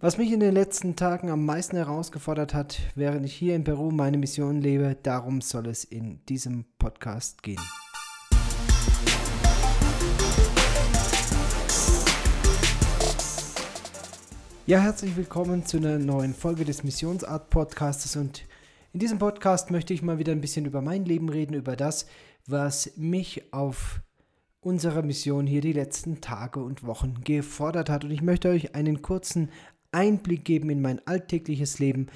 Was mich in den letzten Tagen am meisten herausgefordert hat, während ich hier in Peru meine Mission lebe, darum soll es in diesem Podcast gehen. Ja, herzlich willkommen zu einer neuen Folge des Missionsart Podcastes und in diesem Podcast möchte ich mal wieder ein bisschen über mein Leben reden, über das, was mich auf unserer Mission hier die letzten Tage und Wochen gefordert hat. Und ich möchte euch einen kurzen Einblick geben in mein alltägliches Leben.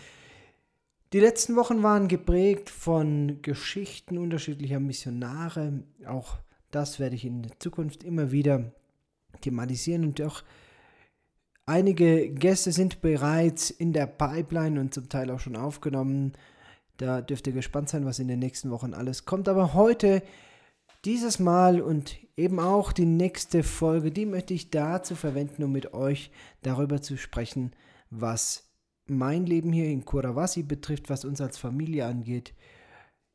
Die letzten Wochen waren geprägt von Geschichten unterschiedlicher Missionare. Auch das werde ich in Zukunft immer wieder thematisieren und auch einige Gäste sind bereits in der Pipeline und zum Teil auch schon aufgenommen. Da dürft ihr gespannt sein, was in den nächsten Wochen alles kommt. Aber heute, dieses Mal und eben auch die nächste Folge, die möchte ich dazu verwenden, um mit euch darüber zu sprechen, was mein Leben hier in Kurawasi betrifft, was uns als Familie angeht.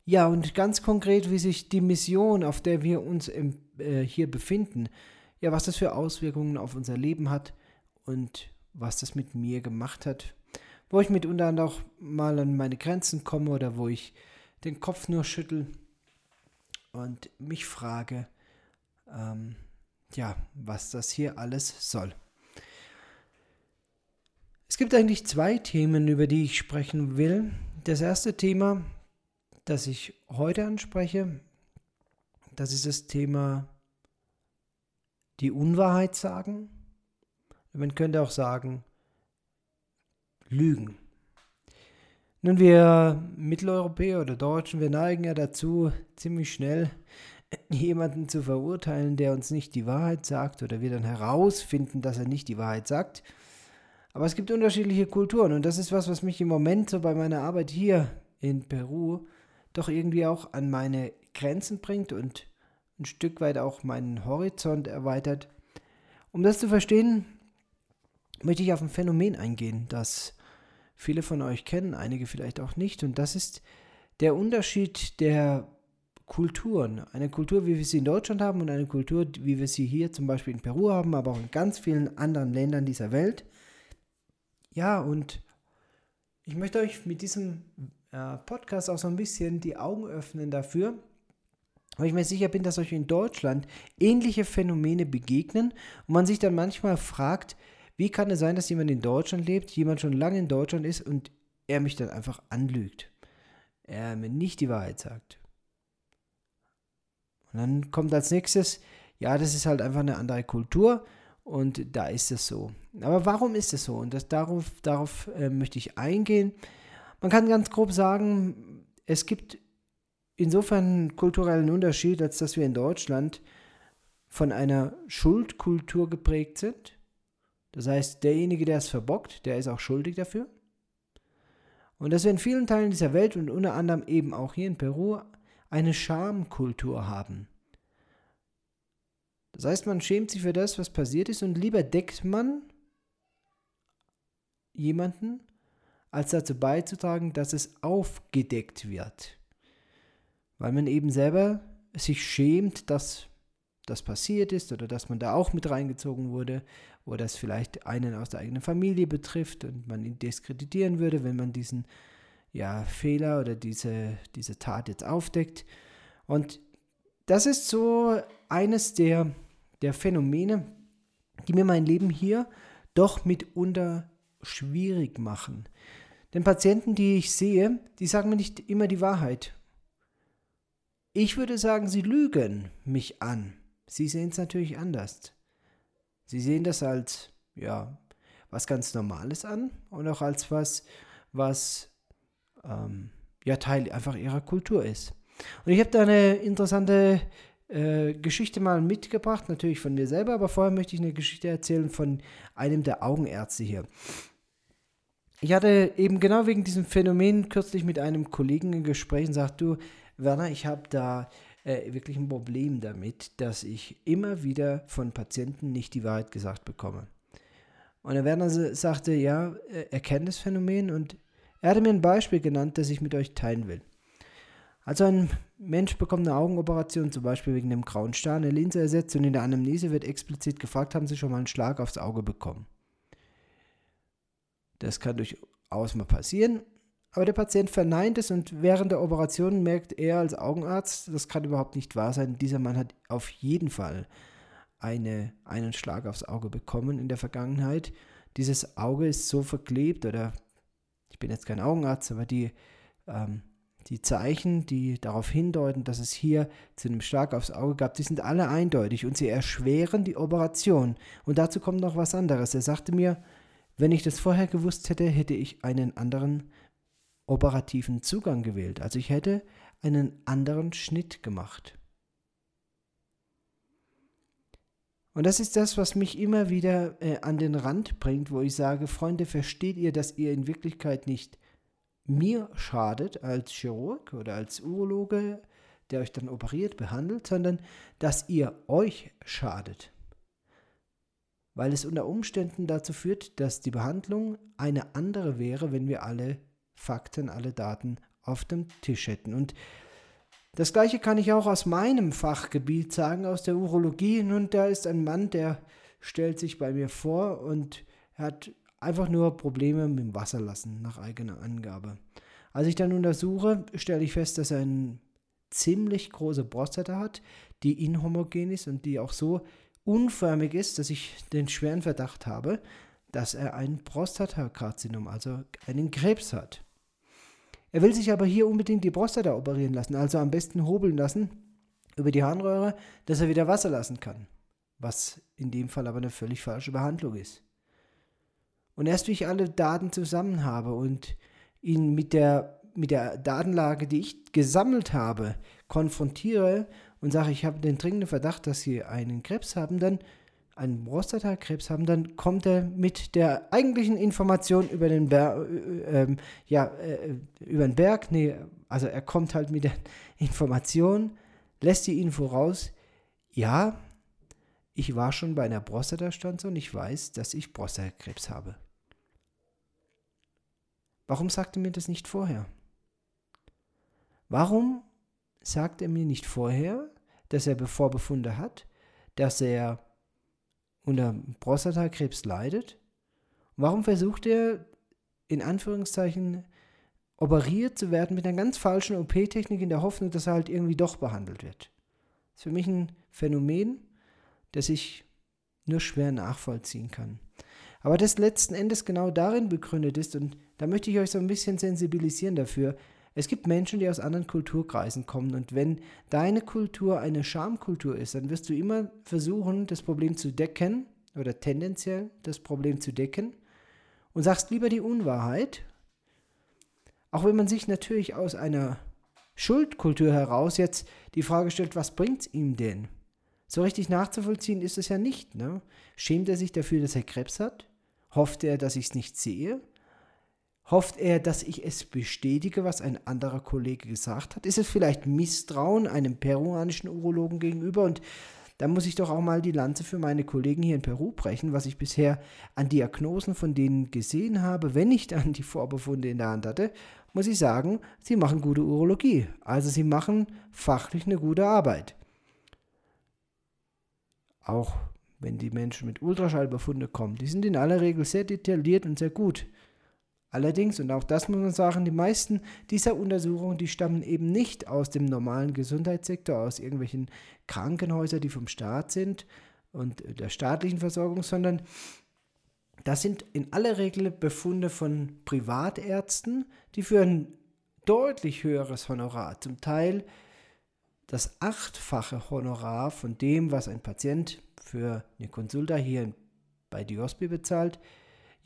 Ja, und ganz konkret, wie sich die Mission, auf der wir uns im, äh, hier befinden, ja, was das für Auswirkungen auf unser Leben hat und was das mit mir gemacht hat. Wo ich mitunter auch mal an meine Grenzen komme oder wo ich den Kopf nur schüttel und mich frage, ähm, ja, was das hier alles soll. Es gibt eigentlich zwei Themen, über die ich sprechen will. Das erste Thema, das ich heute anspreche, das ist das Thema die Unwahrheit sagen. Man könnte auch sagen, Lügen. Nun, wir Mitteleuropäer oder Deutschen, wir neigen ja dazu, ziemlich schnell jemanden zu verurteilen, der uns nicht die Wahrheit sagt oder wir dann herausfinden, dass er nicht die Wahrheit sagt. Aber es gibt unterschiedliche Kulturen und das ist was, was mich im Moment so bei meiner Arbeit hier in Peru doch irgendwie auch an meine Grenzen bringt und ein Stück weit auch meinen Horizont erweitert. Um das zu verstehen, möchte ich auf ein Phänomen eingehen, das viele von euch kennen, einige vielleicht auch nicht. Und das ist der Unterschied der Kulturen. Eine Kultur, wie wir sie in Deutschland haben und eine Kultur, wie wir sie hier zum Beispiel in Peru haben, aber auch in ganz vielen anderen Ländern dieser Welt. Ja, und ich möchte euch mit diesem äh, Podcast auch so ein bisschen die Augen öffnen dafür, weil ich mir sicher bin, dass euch in Deutschland ähnliche Phänomene begegnen und man sich dann manchmal fragt, wie kann es sein, dass jemand in Deutschland lebt, jemand schon lange in Deutschland ist und er mich dann einfach anlügt? Er mir nicht die Wahrheit sagt. Und dann kommt als nächstes, ja, das ist halt einfach eine andere Kultur und da ist es so. Aber warum ist es so? Und das, darauf, darauf äh, möchte ich eingehen. Man kann ganz grob sagen, es gibt insofern einen kulturellen Unterschied, als dass wir in Deutschland von einer Schuldkultur geprägt sind. Das heißt, derjenige, der es verbockt, der ist auch schuldig dafür. Und dass wir in vielen Teilen dieser Welt und unter anderem eben auch hier in Peru eine Schamkultur haben. Das heißt, man schämt sich für das, was passiert ist und lieber deckt man jemanden, als dazu beizutragen, dass es aufgedeckt wird. Weil man eben selber sich schämt, dass das passiert ist oder dass man da auch mit reingezogen wurde oder es vielleicht einen aus der eigenen Familie betrifft und man ihn diskreditieren würde, wenn man diesen ja, Fehler oder diese, diese Tat jetzt aufdeckt. Und das ist so eines der, der Phänomene, die mir mein Leben hier doch mitunter schwierig machen. Denn Patienten, die ich sehe, die sagen mir nicht immer die Wahrheit. Ich würde sagen, sie lügen mich an. Sie sehen es natürlich anders. Sie sehen das als, ja, was ganz Normales an und auch als was, was, ähm, ja, Teil einfach ihrer Kultur ist. Und ich habe da eine interessante äh, Geschichte mal mitgebracht, natürlich von mir selber, aber vorher möchte ich eine Geschichte erzählen von einem der Augenärzte hier. Ich hatte eben genau wegen diesem Phänomen kürzlich mit einem Kollegen ein Gespräch und sagte, du, Werner, ich habe da äh, wirklich ein Problem damit, dass ich immer wieder von Patienten nicht die Wahrheit gesagt bekomme. Und der Werner sagte, ja, er kennt das Phänomen und er hatte mir ein Beispiel genannt, das ich mit euch teilen will. Also ein Mensch bekommt eine Augenoperation, zum Beispiel wegen einem grauen Star, eine Linse ersetzt und in der Anamnese wird explizit gefragt, haben Sie schon mal einen Schlag aufs Auge bekommen? Das kann durchaus mal passieren. Aber der Patient verneint es und während der Operation merkt er als Augenarzt, das kann überhaupt nicht wahr sein. Dieser Mann hat auf jeden Fall eine, einen Schlag aufs Auge bekommen in der Vergangenheit. Dieses Auge ist so verklebt oder ich bin jetzt kein Augenarzt, aber die, ähm, die Zeichen, die darauf hindeuten, dass es hier zu einem Schlag aufs Auge gab, die sind alle eindeutig und sie erschweren die Operation. Und dazu kommt noch was anderes. Er sagte mir, wenn ich das vorher gewusst hätte, hätte ich einen anderen operativen Zugang gewählt. Also ich hätte einen anderen Schnitt gemacht. Und das ist das, was mich immer wieder äh, an den Rand bringt, wo ich sage, Freunde, versteht ihr, dass ihr in Wirklichkeit nicht mir schadet als Chirurg oder als Urologe, der euch dann operiert, behandelt, sondern dass ihr euch schadet. Weil es unter Umständen dazu führt, dass die Behandlung eine andere wäre, wenn wir alle Fakten, alle Daten auf dem Tisch hätten. Und das gleiche kann ich auch aus meinem Fachgebiet sagen, aus der Urologie. Nun, da ist ein Mann, der stellt sich bei mir vor und hat einfach nur Probleme mit dem Wasserlassen nach eigener Angabe. Als ich dann untersuche, stelle ich fest, dass er eine ziemlich große Prostata hat, die inhomogen ist und die auch so unförmig ist, dass ich den schweren Verdacht habe, dass er ein Prostatakarzinom, also einen Krebs hat. Er will sich aber hier unbedingt die Prostata operieren lassen, also am besten hobeln lassen über die Harnröhre, dass er wieder Wasser lassen kann. Was in dem Fall aber eine völlig falsche Behandlung ist. Und erst wie ich alle Daten zusammen habe und ihn mit der, mit der Datenlage, die ich gesammelt habe, konfrontiere und sage, ich habe den dringenden Verdacht, dass sie einen Krebs haben, dann einen Prostatakrebs haben, dann kommt er mit der eigentlichen Information über den Berg, äh, äh, ja, äh, über den Berg, nee, also er kommt halt mit der Information, lässt die Info raus, ja, ich war schon bei einer Prostatastanze und ich weiß, dass ich Prostatakrebs habe. Warum sagt er mir das nicht vorher? Warum sagt er mir nicht vorher, dass er Vorbefunde hat, dass er unter Prostatakrebs leidet? Warum versucht er in Anführungszeichen operiert zu werden mit einer ganz falschen OP-Technik in der Hoffnung, dass er halt irgendwie doch behandelt wird? Das ist für mich ein Phänomen, das ich nur schwer nachvollziehen kann. Aber das letzten Endes genau darin begründet ist, und da möchte ich euch so ein bisschen sensibilisieren dafür, es gibt Menschen, die aus anderen Kulturkreisen kommen und wenn deine Kultur eine Schamkultur ist, dann wirst du immer versuchen, das Problem zu decken oder tendenziell das Problem zu decken und sagst lieber die Unwahrheit, auch wenn man sich natürlich aus einer Schuldkultur heraus jetzt die Frage stellt, was bringt es ihm denn? So richtig nachzuvollziehen ist es ja nicht. Ne? Schämt er sich dafür, dass er Krebs hat? Hofft er, dass ich es nicht sehe? Hofft er, dass ich es bestätige, was ein anderer Kollege gesagt hat? Ist es vielleicht Misstrauen einem peruanischen Urologen gegenüber? Und da muss ich doch auch mal die Lanze für meine Kollegen hier in Peru brechen, was ich bisher an Diagnosen von denen gesehen habe, wenn ich dann die Vorbefunde in der Hand hatte, muss ich sagen, sie machen gute Urologie. Also sie machen fachlich eine gute Arbeit. Auch wenn die Menschen mit Ultraschallbefunde kommen, die sind in aller Regel sehr detailliert und sehr gut. Allerdings, und auch das muss man sagen, die meisten dieser Untersuchungen, die stammen eben nicht aus dem normalen Gesundheitssektor, aus irgendwelchen Krankenhäusern, die vom Staat sind und der staatlichen Versorgung, sondern das sind in aller Regel Befunde von Privatärzten, die für ein deutlich höheres Honorar, zum Teil das achtfache Honorar von dem, was ein Patient für eine Konsulta hier bei Diospi bezahlt,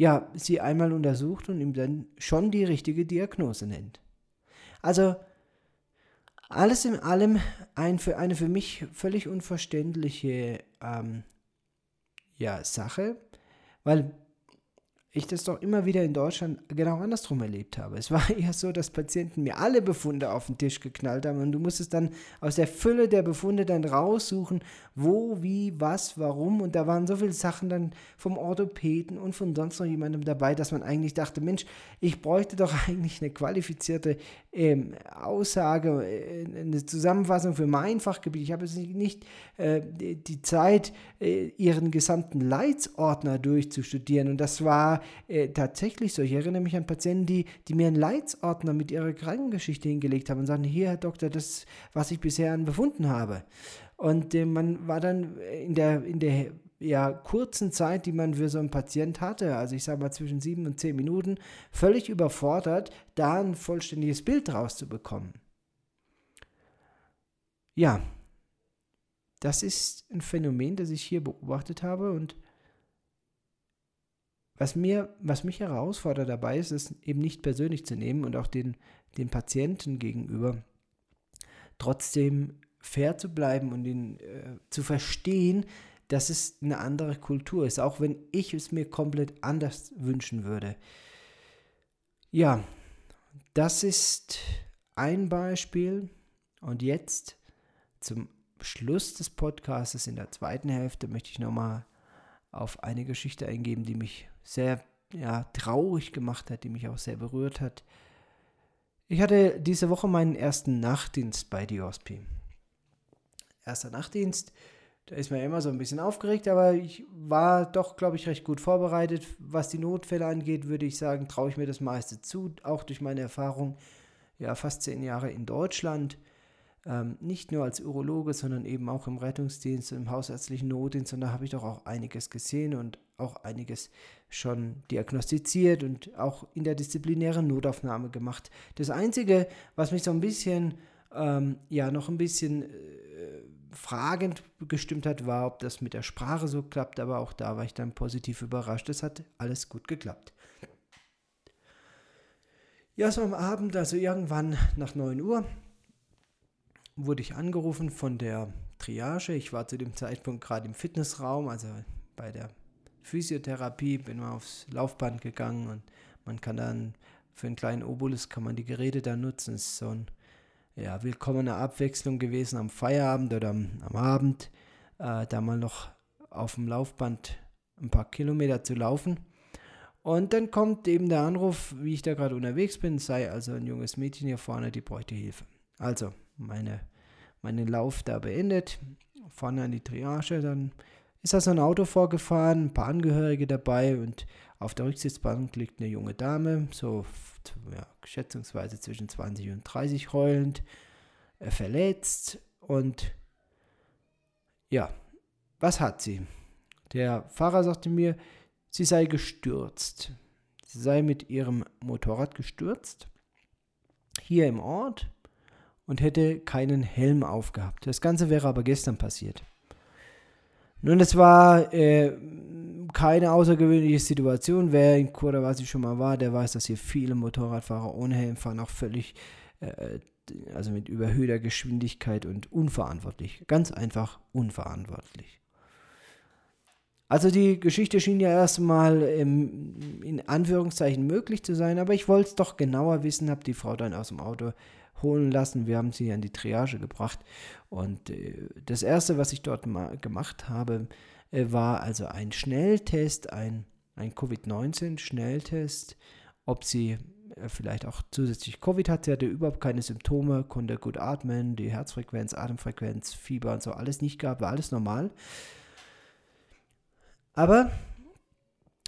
ja, sie einmal untersucht und ihm dann schon die richtige Diagnose nennt. Also alles in allem ein für eine für mich völlig unverständliche ähm, ja, Sache, weil ich das doch immer wieder in Deutschland genau andersrum erlebt habe. Es war eher so, dass Patienten mir alle Befunde auf den Tisch geknallt haben und du musstest dann aus der Fülle der Befunde dann raussuchen, wo, wie, was, warum und da waren so viele Sachen dann vom Orthopäden und von sonst noch jemandem dabei, dass man eigentlich dachte, Mensch, ich bräuchte doch eigentlich eine qualifizierte ähm, Aussage, äh, eine Zusammenfassung für mein Fachgebiet. Ich habe jetzt nicht äh, die Zeit, äh, ihren gesamten Leitsordner durchzustudieren und das war äh, tatsächlich so. Ich erinnere mich an Patienten, die, die mir einen Leitsordner mit ihrer Krankengeschichte hingelegt haben und sagten, hier, Herr Doktor, das was ich bisher befunden habe. Und äh, man war dann in der, in der ja, kurzen Zeit, die man für so einen Patient hatte, also ich sage mal zwischen sieben und zehn Minuten, völlig überfordert, da ein vollständiges Bild rauszubekommen. Ja, das ist ein Phänomen, das ich hier beobachtet habe und was, mir, was mich herausfordert dabei ist, es eben nicht persönlich zu nehmen und auch den, den Patienten gegenüber trotzdem fair zu bleiben und ihn äh, zu verstehen, dass es eine andere Kultur ist, auch wenn ich es mir komplett anders wünschen würde. Ja, das ist ein Beispiel. Und jetzt zum Schluss des Podcasts in der zweiten Hälfte möchte ich nochmal auf eine Geschichte eingeben, die mich sehr ja, traurig gemacht hat, die mich auch sehr berührt hat. Ich hatte diese Woche meinen ersten Nachtdienst bei Diospi. Erster Nachtdienst, da ist man ja immer so ein bisschen aufgeregt, aber ich war doch, glaube ich, recht gut vorbereitet. Was die Notfälle angeht, würde ich sagen, traue ich mir das meiste zu, auch durch meine Erfahrung, ja, fast zehn Jahre in Deutschland ähm, nicht nur als Urologe, sondern eben auch im Rettungsdienst, im hausärztlichen Notdienst. Und da habe ich doch auch einiges gesehen und auch einiges schon diagnostiziert und auch in der disziplinären Notaufnahme gemacht. Das Einzige, was mich so ein bisschen, ähm, ja, noch ein bisschen äh, fragend gestimmt hat, war, ob das mit der Sprache so klappt. Aber auch da war ich dann positiv überrascht. Es hat alles gut geklappt. Ja, so am Abend, also irgendwann nach 9 Uhr, wurde ich angerufen von der Triage. Ich war zu dem Zeitpunkt gerade im Fitnessraum, also bei der Physiotherapie, bin mal aufs Laufband gegangen und man kann dann für einen kleinen Obolus kann man die Geräte da nutzen. Es ist so eine ja, willkommene Abwechslung gewesen am Feierabend oder am, am Abend, äh, da mal noch auf dem Laufband ein paar Kilometer zu laufen. Und dann kommt eben der Anruf, wie ich da gerade unterwegs bin, sei also ein junges Mädchen hier vorne, die bräuchte Hilfe. Also, meine, meinen Lauf da beendet, vorne an die Triage, dann ist da so ein Auto vorgefahren, ein paar Angehörige dabei und auf der Rücksitzbank liegt eine junge Dame, so ja, schätzungsweise zwischen 20 und 30 heulend, äh, verletzt und ja, was hat sie? Der Fahrer sagte mir, sie sei gestürzt. Sie sei mit ihrem Motorrad gestürzt. Hier im Ort und hätte keinen Helm aufgehabt. Das Ganze wäre aber gestern passiert. Nun, es war äh, keine außergewöhnliche Situation. Wer in Kurawasi schon mal war, der weiß, dass hier viele Motorradfahrer ohne Helm fahren, auch völlig, äh, also mit überhöhter Geschwindigkeit und unverantwortlich. Ganz einfach unverantwortlich. Also die Geschichte schien ja erstmal ähm, in Anführungszeichen möglich zu sein, aber ich wollte es doch genauer wissen, habe die Frau dann aus dem Auto holen lassen. Wir haben sie an die Triage gebracht. Und äh, das Erste, was ich dort mal gemacht habe, äh, war also ein Schnelltest, ein, ein Covid-19-Schnelltest, ob sie äh, vielleicht auch zusätzlich Covid hat. Sie hatte überhaupt keine Symptome, konnte gut atmen, die Herzfrequenz, Atemfrequenz, Fieber und so alles nicht gab, war alles normal. Aber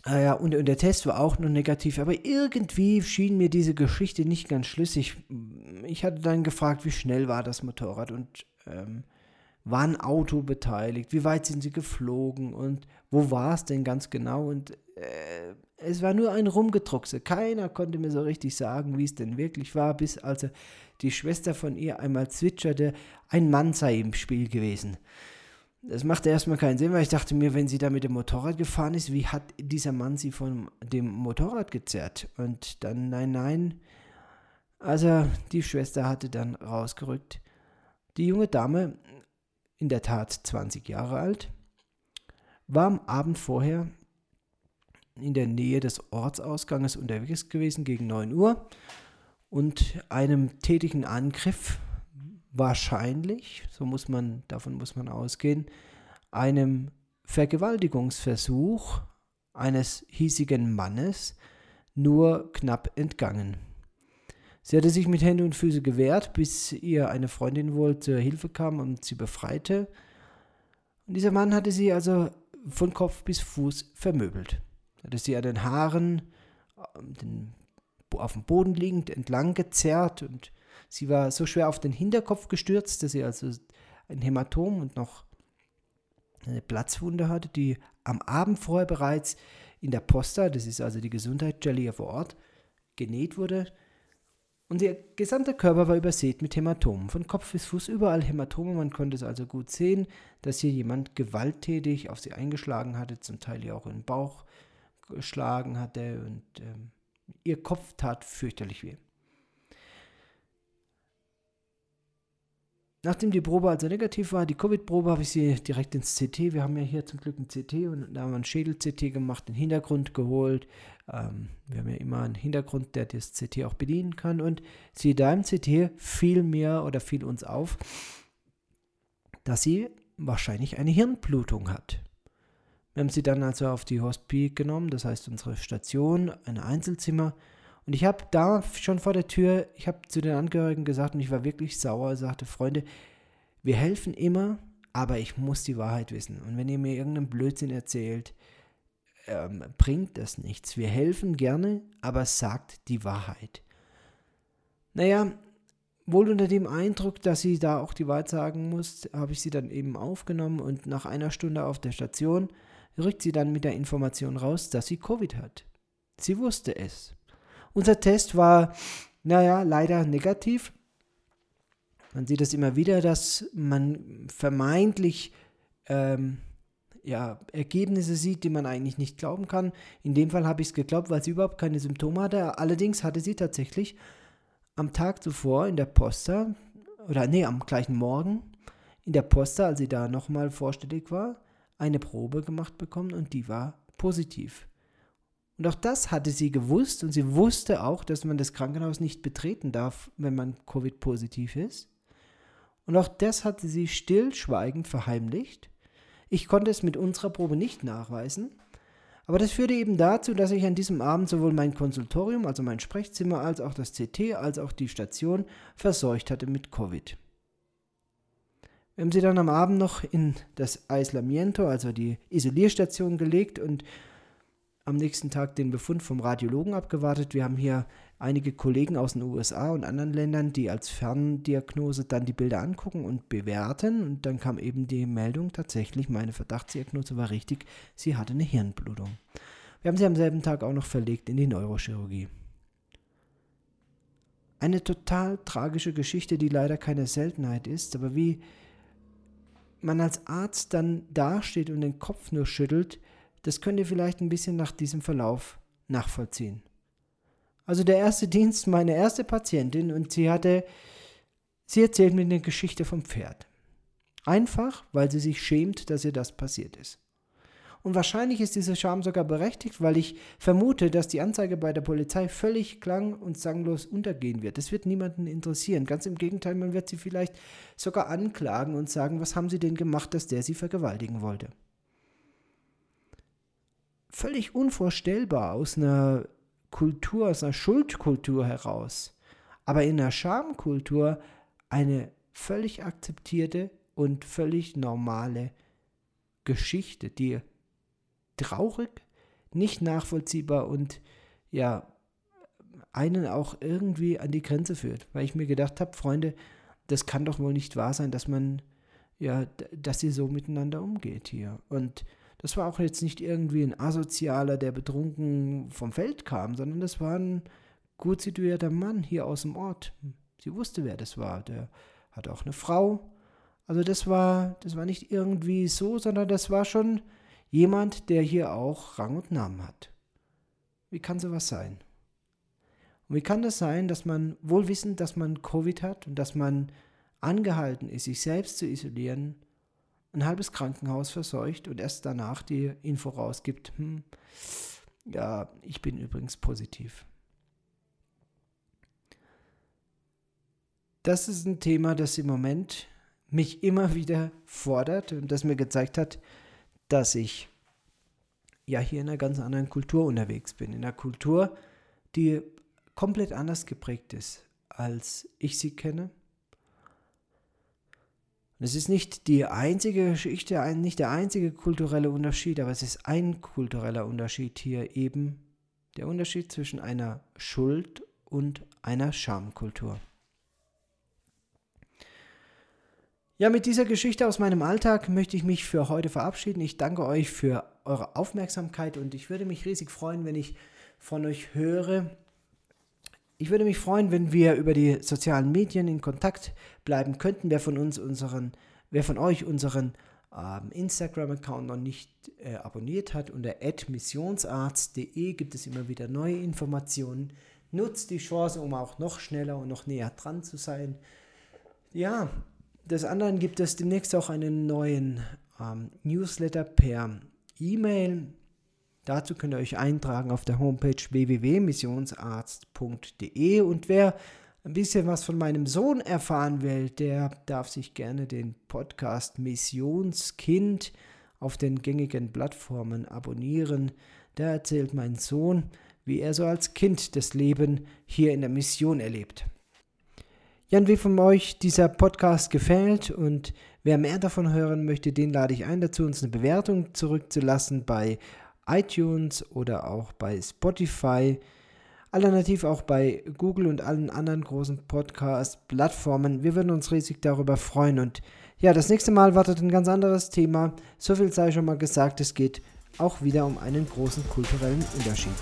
Ah ja, und, und, der Test war auch noch negativ, aber irgendwie schien mir diese Geschichte nicht ganz schlüssig. Ich hatte dann gefragt, wie schnell war das Motorrad und ähm, war ein Auto beteiligt, wie weit sind sie geflogen und wo war es denn ganz genau und äh, es war nur ein Rumgedruckse. Keiner konnte mir so richtig sagen, wie es denn wirklich war, bis also die Schwester von ihr einmal zwitscherte, ein Mann sei im Spiel gewesen. Das machte erstmal keinen Sinn, weil ich dachte mir, wenn sie da mit dem Motorrad gefahren ist, wie hat dieser Mann sie von dem Motorrad gezerrt? Und dann, nein, nein. Also die Schwester hatte dann rausgerückt. Die junge Dame, in der Tat 20 Jahre alt, war am Abend vorher in der Nähe des Ortsausganges unterwegs gewesen gegen 9 Uhr und einem tätigen Angriff wahrscheinlich, so muss man, davon muss man ausgehen, einem Vergewaltigungsversuch eines hiesigen Mannes nur knapp entgangen. Sie hatte sich mit Händen und Füßen gewehrt, bis ihr eine Freundin wohl zur Hilfe kam und sie befreite. Und dieser Mann hatte sie also von Kopf bis Fuß vermöbelt. Hat er sie an den Haaren ähm, den, auf dem Boden liegend entlang gezerrt und sie war so schwer auf den Hinterkopf gestürzt, dass sie also ein Hämatom und noch eine Platzwunde hatte, die am Abend vorher bereits in der Posta, das ist also die Gesundheitsstelle vor Ort, genäht wurde. Und ihr gesamter Körper war übersät mit Hämatomen. Von Kopf bis Fuß überall Hämatome. Man konnte es also gut sehen, dass hier jemand gewalttätig auf sie eingeschlagen hatte, zum Teil ihr auch in den Bauch geschlagen hatte. Und ähm, ihr Kopf tat fürchterlich weh. Nachdem die Probe also negativ war, die Covid-Probe, habe ich sie direkt ins CT. Wir haben ja hier zum Glück ein CT und da haben wir ein Schädel-CT gemacht, den Hintergrund geholt. Ähm, wir haben ja immer einen Hintergrund, der das CT auch bedienen kann. Und siehe da im CT fiel mir oder fiel uns auf, dass sie wahrscheinlich eine Hirnblutung hat. Wir haben sie dann also auf die Hospiz genommen, das heißt unsere Station, ein Einzelzimmer und ich habe da schon vor der Tür, ich habe zu den Angehörigen gesagt und ich war wirklich sauer, sagte, Freunde, wir helfen immer, aber ich muss die Wahrheit wissen. Und wenn ihr mir irgendeinen Blödsinn erzählt, ähm, bringt das nichts. Wir helfen gerne, aber sagt die Wahrheit. Naja, wohl unter dem Eindruck, dass sie da auch die Wahrheit sagen muss, habe ich sie dann eben aufgenommen und nach einer Stunde auf der Station rückt sie dann mit der Information raus, dass sie Covid hat. Sie wusste es. Unser Test war, naja, leider negativ. Man sieht es immer wieder, dass man vermeintlich ähm, ja, Ergebnisse sieht, die man eigentlich nicht glauben kann. In dem Fall habe ich es geglaubt, weil sie überhaupt keine Symptome hatte. Allerdings hatte sie tatsächlich am Tag zuvor in der Posta, oder nee, am gleichen Morgen in der Posta, als sie da nochmal vorstellig war, eine Probe gemacht bekommen und die war positiv. Und auch das hatte sie gewusst und sie wusste auch, dass man das Krankenhaus nicht betreten darf, wenn man Covid-positiv ist. Und auch das hatte sie stillschweigend verheimlicht. Ich konnte es mit unserer Probe nicht nachweisen, aber das führte eben dazu, dass ich an diesem Abend sowohl mein Konsultorium, also mein Sprechzimmer, als auch das CT, als auch die Station verseucht hatte mit Covid. Wir haben sie dann am Abend noch in das Aislamiento, also die Isolierstation gelegt und am nächsten Tag den Befund vom Radiologen abgewartet. Wir haben hier einige Kollegen aus den USA und anderen Ländern, die als Ferndiagnose dann die Bilder angucken und bewerten. Und dann kam eben die Meldung, tatsächlich, meine Verdachtsdiagnose war richtig, sie hatte eine Hirnblutung. Wir haben sie am selben Tag auch noch verlegt in die Neurochirurgie. Eine total tragische Geschichte, die leider keine Seltenheit ist, aber wie man als Arzt dann dasteht und den Kopf nur schüttelt, das könnt ihr vielleicht ein bisschen nach diesem Verlauf nachvollziehen. Also der erste Dienst, meine erste Patientin und sie hatte, sie erzählt mir eine Geschichte vom Pferd. Einfach, weil sie sich schämt, dass ihr das passiert ist. Und wahrscheinlich ist diese Scham sogar berechtigt, weil ich vermute, dass die Anzeige bei der Polizei völlig klang und sanglos untergehen wird. Das wird niemanden interessieren. Ganz im Gegenteil, man wird sie vielleicht sogar anklagen und sagen, was haben sie denn gemacht, dass der sie vergewaltigen wollte völlig unvorstellbar aus einer Kultur, aus einer Schuldkultur heraus, aber in einer Schamkultur eine völlig akzeptierte und völlig normale Geschichte, die traurig, nicht nachvollziehbar und ja, einen auch irgendwie an die Grenze führt, weil ich mir gedacht habe, Freunde, das kann doch wohl nicht wahr sein, dass man ja, dass ihr so miteinander umgeht hier. Und das war auch jetzt nicht irgendwie ein Asozialer, der betrunken vom Feld kam, sondern das war ein gut situierter Mann hier aus dem Ort. Sie wusste, wer das war. Der hatte auch eine Frau. Also das war, das war nicht irgendwie so, sondern das war schon jemand, der hier auch Rang und Namen hat. Wie kann sowas sein? Und wie kann das sein, dass man wohl wissend, dass man Covid hat und dass man angehalten ist, sich selbst zu isolieren, ein halbes Krankenhaus verseucht und erst danach die Info rausgibt, hm, ja, ich bin übrigens positiv. Das ist ein Thema, das im Moment mich immer wieder fordert und das mir gezeigt hat, dass ich ja hier in einer ganz anderen Kultur unterwegs bin. In einer Kultur, die komplett anders geprägt ist, als ich sie kenne es ist nicht die einzige Geschichte, nicht der einzige kulturelle Unterschied, aber es ist ein kultureller Unterschied hier eben der Unterschied zwischen einer Schuld und einer Schamkultur. Ja, mit dieser Geschichte aus meinem Alltag möchte ich mich für heute verabschieden. Ich danke euch für eure Aufmerksamkeit und ich würde mich riesig freuen, wenn ich von euch höre. Ich würde mich freuen, wenn wir über die sozialen Medien in Kontakt bleiben könnten. Wer von uns unseren, wer von euch unseren ähm, Instagram-Account noch nicht äh, abonniert hat, unter missionsarzt.de gibt es immer wieder neue Informationen. Nutzt die Chance, um auch noch schneller und noch näher dran zu sein. Ja, des anderen gibt es demnächst auch einen neuen ähm, Newsletter per E-Mail. Dazu könnt ihr euch eintragen auf der Homepage www.missionsarzt.de und wer ein bisschen was von meinem Sohn erfahren will, der darf sich gerne den Podcast Missionskind auf den gängigen Plattformen abonnieren. Da erzählt mein Sohn, wie er so als Kind das Leben hier in der Mission erlebt. Jan, wie von euch dieser Podcast gefällt und wer mehr davon hören möchte, den lade ich ein, dazu uns eine Bewertung zurückzulassen bei iTunes oder auch bei Spotify. Alternativ auch bei Google und allen anderen großen Podcast-Plattformen. Wir würden uns riesig darüber freuen. Und ja, das nächste Mal wartet ein ganz anderes Thema. So viel sei schon mal gesagt, es geht auch wieder um einen großen kulturellen Unterschied.